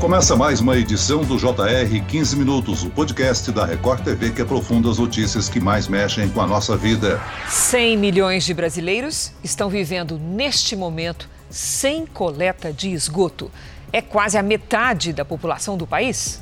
Começa mais uma edição do JR 15 Minutos, o podcast da Record TV que aprofunda as notícias que mais mexem com a nossa vida. 100 milhões de brasileiros estão vivendo neste momento sem coleta de esgoto. É quase a metade da população do país.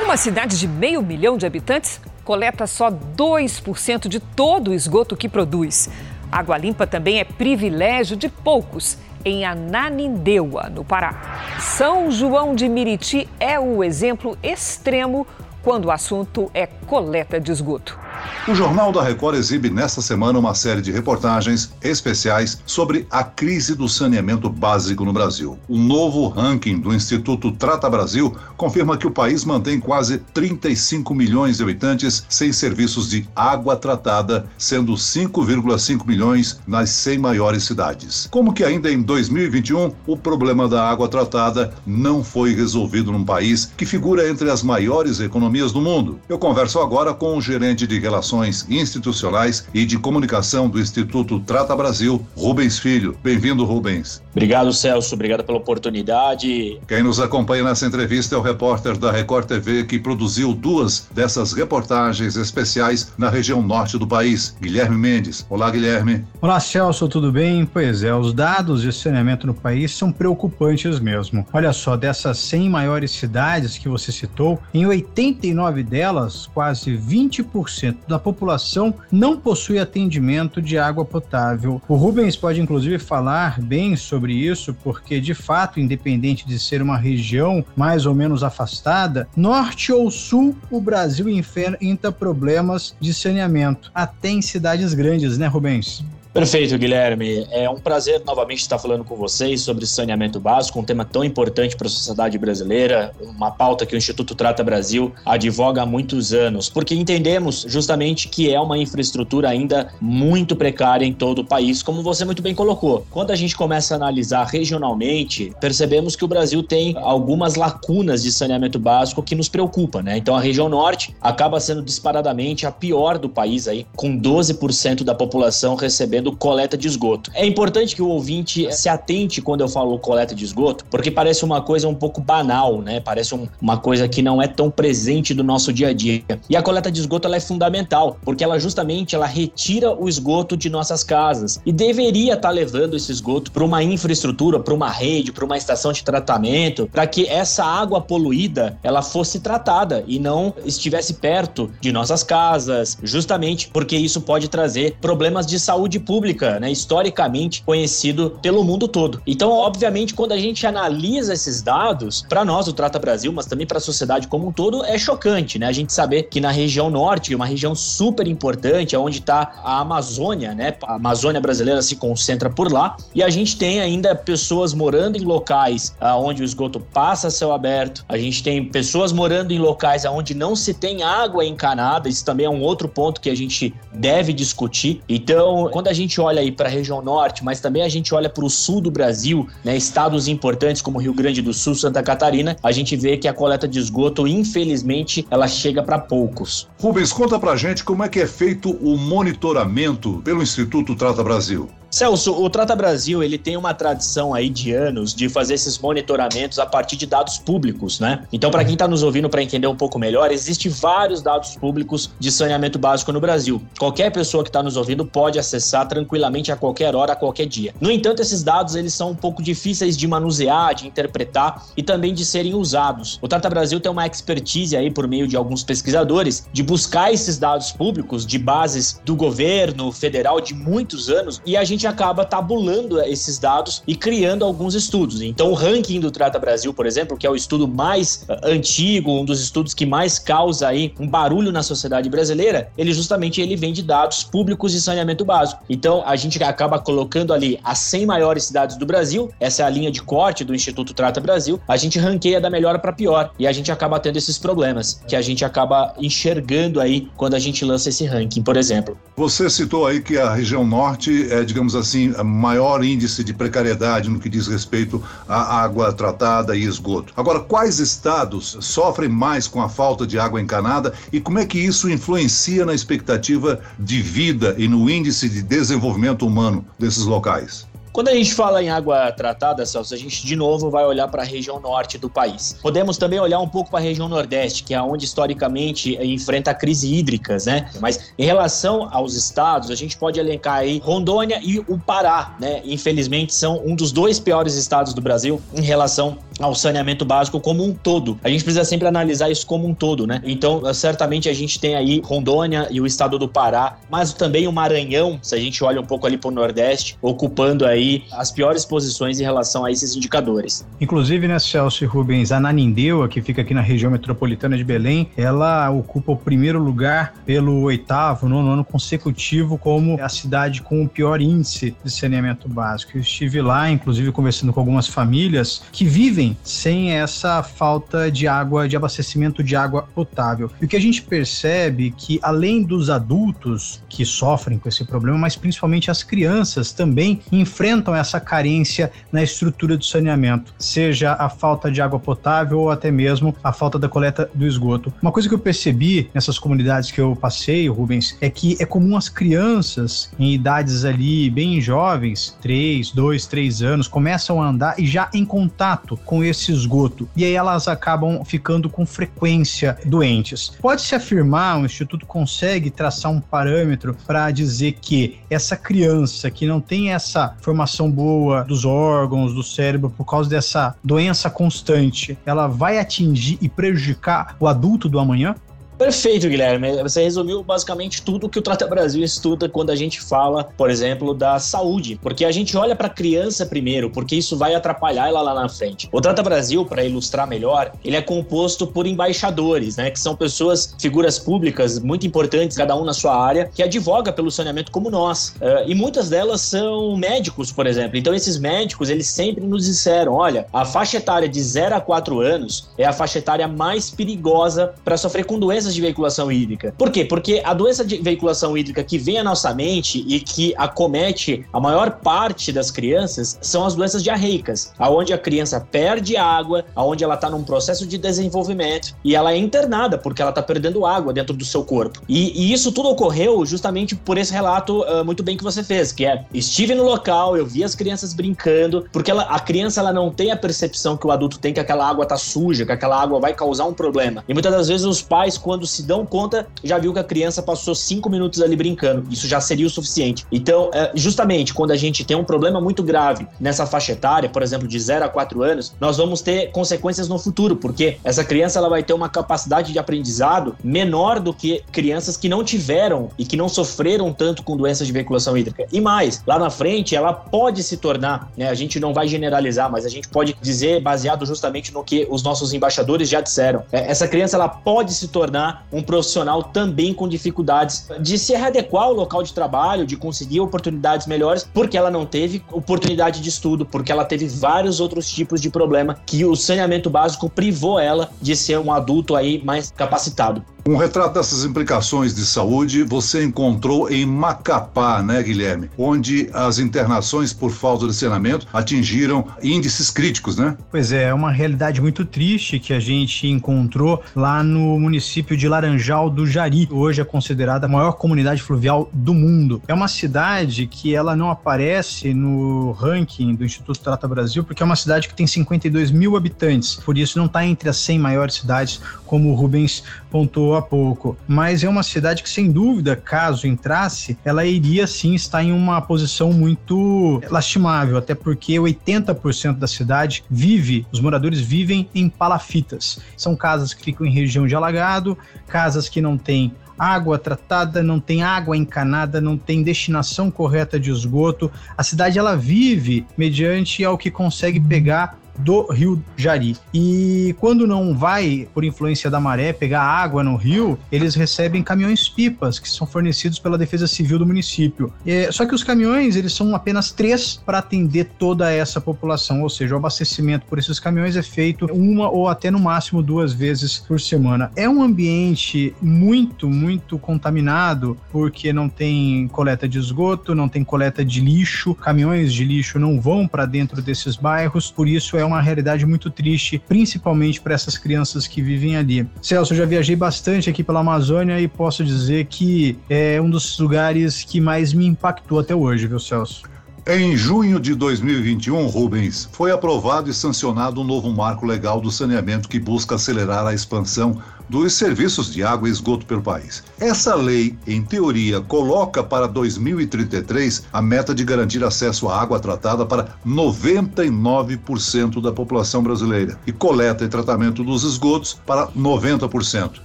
Uma cidade de meio milhão de habitantes coleta só 2% de todo o esgoto que produz. Água limpa também é privilégio de poucos em Ananindeua, no Pará. São João de Miriti é o exemplo extremo quando o assunto é coleta de esgoto. O Jornal da Record exibe nesta semana uma série de reportagens especiais sobre a crise do saneamento básico no Brasil. O novo ranking do Instituto Trata Brasil confirma que o país mantém quase 35 milhões de habitantes sem serviços de água tratada, sendo 5,5 milhões nas 100 maiores cidades. Como que ainda em 2021 o problema da água tratada não foi resolvido num país que figura entre as maiores economias do mundo? Eu converso agora com o gerente de Relações Institucionais e de Comunicação do Instituto Trata Brasil, Rubens Filho. Bem-vindo, Rubens. Obrigado, Celso. Obrigado pela oportunidade. Quem nos acompanha nessa entrevista é o repórter da Record TV que produziu duas dessas reportagens especiais na região norte do país, Guilherme Mendes. Olá, Guilherme. Olá, Celso, tudo bem? Pois é, os dados de saneamento no país são preocupantes mesmo. Olha só, dessas 100 maiores cidades que você citou, em 89 delas, quase 20% da população não possui atendimento de água potável. O Rubens pode inclusive falar bem sobre isso, porque de fato, independente de ser uma região mais ou menos afastada, norte ou sul, o Brasil enfrenta problemas de saneamento, até em cidades grandes, né, Rubens? Perfeito, Guilherme. É um prazer novamente estar falando com vocês sobre saneamento básico, um tema tão importante para a sociedade brasileira, uma pauta que o Instituto Trata Brasil advoga há muitos anos, porque entendemos justamente que é uma infraestrutura ainda muito precária em todo o país, como você muito bem colocou. Quando a gente começa a analisar regionalmente, percebemos que o Brasil tem algumas lacunas de saneamento básico que nos preocupa, né? Então a região norte acaba sendo disparadamente a pior do país aí, com 12% da população recebendo fazendo coleta de esgoto. É importante que o ouvinte se atente quando eu falo coleta de esgoto, porque parece uma coisa um pouco banal, né? Parece um, uma coisa que não é tão presente do nosso dia a dia. E a coleta de esgoto ela é fundamental, porque ela justamente ela retira o esgoto de nossas casas e deveria estar tá levando esse esgoto para uma infraestrutura, para uma rede, para uma estação de tratamento, para que essa água poluída ela fosse tratada e não estivesse perto de nossas casas, justamente porque isso pode trazer problemas de saúde pública pública, né, historicamente conhecido pelo mundo todo. Então, obviamente, quando a gente analisa esses dados, para nós, o Trata Brasil, mas também para a sociedade como um todo, é chocante, né? A gente saber que na região norte, uma região super importante, onde está a Amazônia, né? A Amazônia brasileira se concentra por lá, e a gente tem ainda pessoas morando em locais onde o esgoto passa céu aberto, a gente tem pessoas morando em locais onde não se tem água encanada, isso também é um outro ponto que a gente deve discutir. Então, quando a gente gente olha aí para a região norte, mas também a gente olha para o sul do Brasil, né, estados importantes como Rio Grande do Sul, Santa Catarina, a gente vê que a coleta de esgoto, infelizmente, ela chega para poucos. Rubens, conta pra gente como é que é feito o monitoramento pelo Instituto Trata Brasil. Celso, o Trata Brasil ele tem uma tradição aí de anos de fazer esses monitoramentos a partir de dados públicos, né? Então, para quem está nos ouvindo para entender um pouco melhor, existe vários dados públicos de saneamento básico no Brasil. Qualquer pessoa que está nos ouvindo pode acessar tranquilamente a qualquer hora, a qualquer dia. No entanto, esses dados eles são um pouco difíceis de manusear, de interpretar e também de serem usados. O Trata Brasil tem uma expertise aí por meio de alguns pesquisadores de buscar esses dados públicos de bases do governo federal de muitos anos e a gente gente acaba tabulando esses dados e criando alguns estudos. Então, o ranking do Trata Brasil, por exemplo, que é o estudo mais uh, antigo, um dos estudos que mais causa aí um barulho na sociedade brasileira, ele justamente ele vem de dados públicos de saneamento básico. Então, a gente acaba colocando ali as 100 maiores cidades do Brasil, essa é a linha de corte do Instituto Trata Brasil, a gente ranqueia da melhor para pior e a gente acaba tendo esses problemas que a gente acaba enxergando aí quando a gente lança esse ranking, por exemplo. Você citou aí que a região norte é, digamos digamos assim, maior índice de precariedade no que diz respeito à água tratada e esgoto. Agora, quais estados sofrem mais com a falta de água encanada e como é que isso influencia na expectativa de vida e no índice de desenvolvimento humano desses locais? Quando a gente fala em água tratada, Celso, a gente de novo vai olhar para a região norte do país. Podemos também olhar um pouco para a região nordeste, que é onde historicamente enfrenta crise hídricas, né? Mas em relação aos estados, a gente pode elencar aí Rondônia e o Pará, né? Infelizmente são um dos dois piores estados do Brasil em relação ao saneamento básico como um todo. A gente precisa sempre analisar isso como um todo, né? Então, certamente a gente tem aí Rondônia e o estado do Pará, mas também o Maranhão, se a gente olha um pouco ali para o Nordeste, ocupando aí as piores posições em relação a esses indicadores. Inclusive, né, Celso Rubens, a Nanindeua, que fica aqui na região metropolitana de Belém, ela ocupa o primeiro lugar pelo oitavo, nono ano consecutivo como a cidade com o pior índice de saneamento básico. Eu estive lá, inclusive, conversando com algumas famílias que vivem sem essa falta de água, de abastecimento de água potável. E o que a gente percebe que, além dos adultos que sofrem com esse problema, mas principalmente as crianças também enfrentam enfrentam essa carência na estrutura do saneamento, seja a falta de água potável ou até mesmo a falta da coleta do esgoto. Uma coisa que eu percebi nessas comunidades que eu passei, Rubens, é que é comum as crianças em idades ali bem jovens, 3, 2, 3 anos, começam a andar e já em contato com esse esgoto. E aí elas acabam ficando com frequência doentes. Pode-se afirmar, o Instituto consegue traçar um parâmetro para dizer que essa criança que não tem essa formação boa dos órgãos, do cérebro, por causa dessa doença constante, ela vai atingir e prejudicar o adulto do amanhã? Perfeito, Guilherme. Você resumiu basicamente tudo que o Trata Brasil estuda quando a gente fala, por exemplo, da saúde. Porque a gente olha para a criança primeiro, porque isso vai atrapalhar ela lá na frente. O Trata Brasil, para ilustrar melhor, ele é composto por embaixadores, né? Que são pessoas, figuras públicas muito importantes, cada um na sua área, que advoga pelo saneamento como nós. Uh, e muitas delas são médicos, por exemplo. Então, esses médicos, eles sempre nos disseram: olha, a faixa etária de 0 a 4 anos é a faixa etária mais perigosa para sofrer com doenças doenças de veiculação hídrica. Por quê? Porque a doença de veiculação hídrica que vem à nossa mente e que acomete a maior parte das crianças são as doenças diarreicas, aonde a criança perde água, aonde ela está num processo de desenvolvimento e ela é internada porque ela está perdendo água dentro do seu corpo. E, e, isso tudo ocorreu justamente por esse relato uh, muito bem que você fez, que é estive no local, eu vi as crianças brincando, porque ela, a criança ela não tem a percepção que o adulto tem que aquela água tá suja, que aquela água vai causar um problema. E muitas das vezes os pais, quando quando se dão conta, já viu que a criança passou cinco minutos ali brincando. Isso já seria o suficiente. Então, é, justamente quando a gente tem um problema muito grave nessa faixa etária, por exemplo, de 0 a 4 anos, nós vamos ter consequências no futuro, porque essa criança ela vai ter uma capacidade de aprendizado menor do que crianças que não tiveram e que não sofreram tanto com doenças de veiculação hídrica. E mais, lá na frente, ela pode se tornar, né, a gente não vai generalizar, mas a gente pode dizer, baseado justamente no que os nossos embaixadores já disseram, é, essa criança ela pode se tornar um profissional também com dificuldades de se readequar ao local de trabalho, de conseguir oportunidades melhores, porque ela não teve oportunidade de estudo, porque ela teve vários outros tipos de problema que o saneamento básico privou ela de ser um adulto aí mais capacitado. Um retrato dessas implicações de saúde você encontrou em Macapá, né, Guilherme? Onde as internações por falta de saneamento atingiram índices críticos, né? Pois é, é uma realidade muito triste que a gente encontrou lá no município de Laranjal do Jari. Hoje é considerada a maior comunidade fluvial do mundo. É uma cidade que ela não aparece no ranking do Instituto Trata Brasil porque é uma cidade que tem 52 mil habitantes. Por isso não está entre as 100 maiores cidades, como o Rubens pontuou há pouco, mas é uma cidade que, sem dúvida, caso entrasse, ela iria sim estar em uma posição muito lastimável, até porque 80% da cidade vive, os moradores vivem em palafitas. São casas que ficam em região de alagado, casas que não têm água tratada, não tem água encanada, não tem destinação correta de esgoto. A cidade ela vive mediante ao que consegue pegar do rio Jari. E quando não vai, por influência da maré, pegar água no rio, eles recebem caminhões-pipas que são fornecidos pela Defesa Civil do município. É, só que os caminhões, eles são apenas três para atender toda essa população, ou seja, o abastecimento por esses caminhões é feito uma ou até no máximo duas vezes por semana. É um ambiente muito, muito contaminado, porque não tem coleta de esgoto, não tem coleta de lixo, caminhões de lixo não vão para dentro desses bairros, por isso é é uma realidade muito triste, principalmente para essas crianças que vivem ali. Celso, eu já viajei bastante aqui pela Amazônia e posso dizer que é um dos lugares que mais me impactou até hoje, viu, Celso? Em junho de 2021, Rubens, foi aprovado e sancionado um novo marco legal do saneamento que busca acelerar a expansão dos serviços de água e esgoto pelo país. Essa lei, em teoria, coloca para 2033 a meta de garantir acesso à água tratada para 99% da população brasileira e coleta e tratamento dos esgotos para 90%.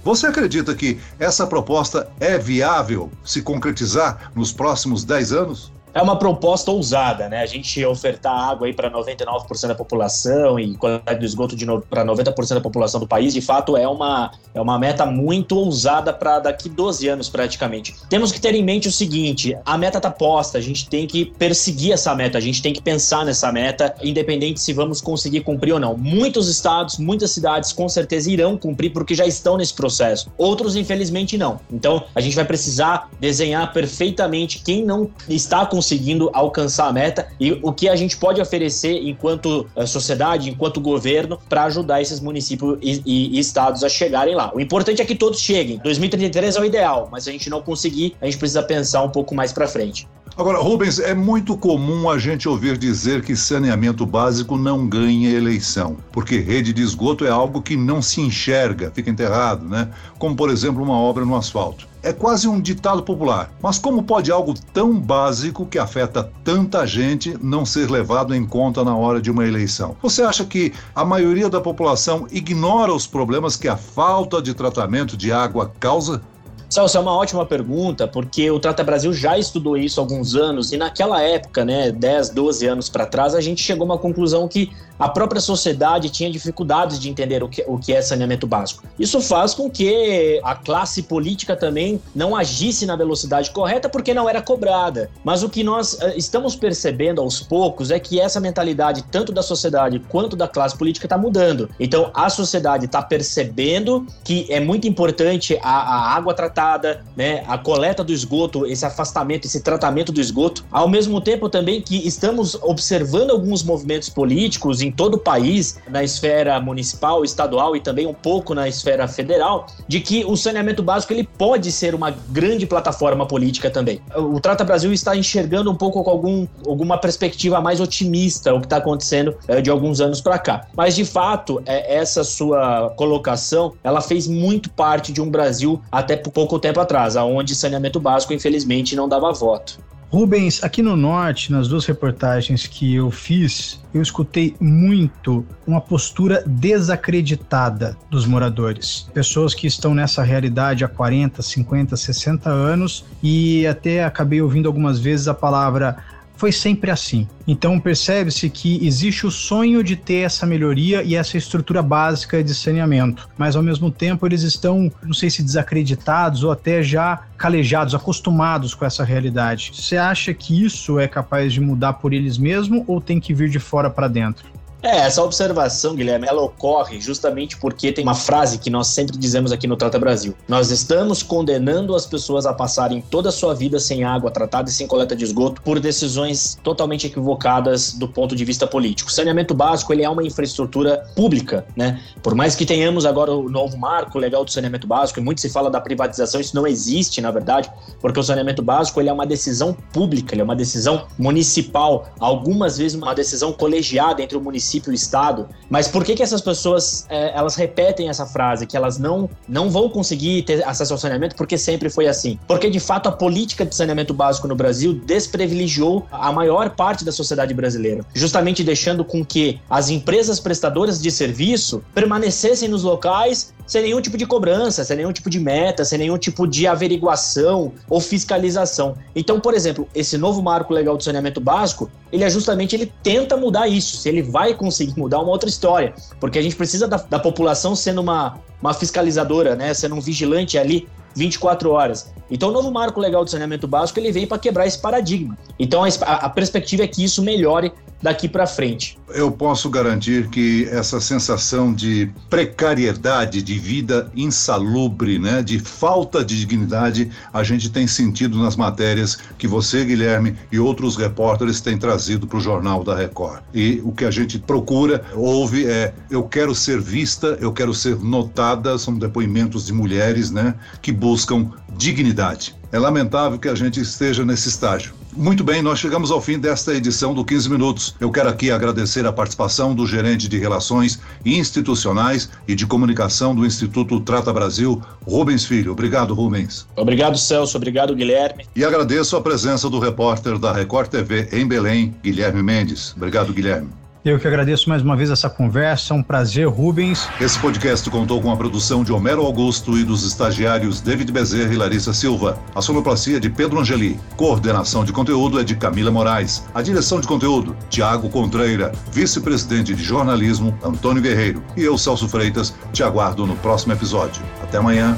Você acredita que essa proposta é viável se concretizar nos próximos 10 anos? É uma proposta ousada, né? A gente ofertar água aí para 99% da população e qualidade do esgoto no... para 90% da população do país, de fato, é uma, é uma meta muito ousada para daqui 12 anos praticamente. Temos que ter em mente o seguinte: a meta está posta, a gente tem que perseguir essa meta, a gente tem que pensar nessa meta, independente se vamos conseguir cumprir ou não. Muitos estados, muitas cidades com certeza irão cumprir porque já estão nesse processo. Outros, infelizmente, não. Então, a gente vai precisar desenhar perfeitamente quem não está com conseguindo alcançar a meta e o que a gente pode oferecer enquanto eh, sociedade, enquanto governo, para ajudar esses municípios e, e, estados a chegarem lá. O importante é que todos cheguem. 2033 é o ideal, mas se a gente não conseguir, a gente precisa pensar um pouco mais para frente. Agora, Rubens, é muito comum a gente ouvir dizer que saneamento básico não ganha eleição, porque rede de esgoto é algo que não se enxerga, fica enterrado, né? Como, por exemplo, uma obra no asfalto. É quase um ditado popular. Mas como pode algo tão básico que afeta tanta gente não ser levado em conta na hora de uma eleição? Você acha que a maioria da população ignora os problemas que a falta de tratamento de água causa? Celso, é uma ótima pergunta, porque o Trata Brasil já estudou isso há alguns anos e naquela época, né, 10, 12 anos para trás, a gente chegou a uma conclusão que a própria sociedade tinha dificuldades de entender o que, o que é saneamento básico. Isso faz com que a classe política também não agisse na velocidade correta porque não era cobrada. Mas o que nós uh, estamos percebendo aos poucos é que essa mentalidade, tanto da sociedade quanto da classe política, está mudando. Então a sociedade está percebendo que é muito importante a, a água tratada, né, a coleta do esgoto, esse afastamento, esse tratamento do esgoto, ao mesmo tempo também que estamos observando alguns movimentos políticos, em todo o país, na esfera municipal, estadual e também um pouco na esfera federal, de que o saneamento básico ele pode ser uma grande plataforma política também. O Trata Brasil está enxergando um pouco com algum, alguma perspectiva mais otimista o que está acontecendo é, de alguns anos para cá. Mas de fato, é, essa sua colocação, ela fez muito parte de um Brasil até pouco tempo atrás, aonde saneamento básico infelizmente não dava voto. Rubens, aqui no Norte, nas duas reportagens que eu fiz, eu escutei muito uma postura desacreditada dos moradores. Pessoas que estão nessa realidade há 40, 50, 60 anos e até acabei ouvindo algumas vezes a palavra foi sempre assim. Então percebe-se que existe o sonho de ter essa melhoria e essa estrutura básica de saneamento, mas ao mesmo tempo eles estão, não sei se desacreditados ou até já calejados, acostumados com essa realidade. Você acha que isso é capaz de mudar por eles mesmos ou tem que vir de fora para dentro? É, essa observação, Guilherme, ela ocorre justamente porque tem uma frase que nós sempre dizemos aqui no Trata Brasil. Nós estamos condenando as pessoas a passarem toda a sua vida sem água tratada e sem coleta de esgoto por decisões totalmente equivocadas do ponto de vista político. O saneamento básico, ele é uma infraestrutura pública, né? Por mais que tenhamos agora o novo marco legal do saneamento básico, e muito se fala da privatização, isso não existe, na verdade, porque o saneamento básico, ele é uma decisão pública, ele é uma decisão municipal, algumas vezes uma decisão colegiada entre o município município, estado. Mas por que que essas pessoas é, elas repetem essa frase que elas não não vão conseguir ter acesso ao saneamento porque sempre foi assim? Porque de fato a política de saneamento básico no Brasil desprivilegiou a maior parte da sociedade brasileira, justamente deixando com que as empresas prestadoras de serviço permanecessem nos locais sem nenhum tipo de cobrança, sem nenhum tipo de meta, sem nenhum tipo de averiguação ou fiscalização. Então, por exemplo, esse novo marco legal do saneamento básico, ele é justamente ele tenta mudar isso. Se ele vai conseguir mudar uma outra história, porque a gente precisa da, da população sendo uma, uma fiscalizadora, né, sendo um vigilante ali 24 horas. Então, o novo marco legal do saneamento básico ele vem para quebrar esse paradigma. Então, a, a perspectiva é que isso melhore daqui para frente. Eu posso garantir que essa sensação de precariedade, de vida insalubre, né, de falta de dignidade, a gente tem sentido nas matérias que você, Guilherme, e outros repórteres têm trazido para o Jornal da Record. E o que a gente procura, ouve, é: eu quero ser vista, eu quero ser notada. São depoimentos de mulheres, né, que buscam dignidade. É lamentável que a gente esteja nesse estágio Muito bem, nós chegamos ao fim desta edição do 15 Minutos. Eu quero aqui agradecer a participação do gerente de Relações Institucionais e de Comunicação do Instituto Trata Brasil, Rubens Filho. Obrigado, Rubens. Obrigado, Celso. Obrigado, Guilherme. E agradeço a presença do repórter da Record TV em Belém, Guilherme Mendes. Obrigado, Guilherme. Eu que agradeço mais uma vez essa conversa, um prazer, Rubens. Esse podcast contou com a produção de Homero Augusto e dos estagiários David Bezerra e Larissa Silva. A sonoplastia de Pedro Angeli. Coordenação de conteúdo é de Camila Moraes. A direção de conteúdo, Tiago Contreira. Vice-presidente de jornalismo, Antônio Guerreiro. E eu, Celso Freitas, te aguardo no próximo episódio. Até amanhã.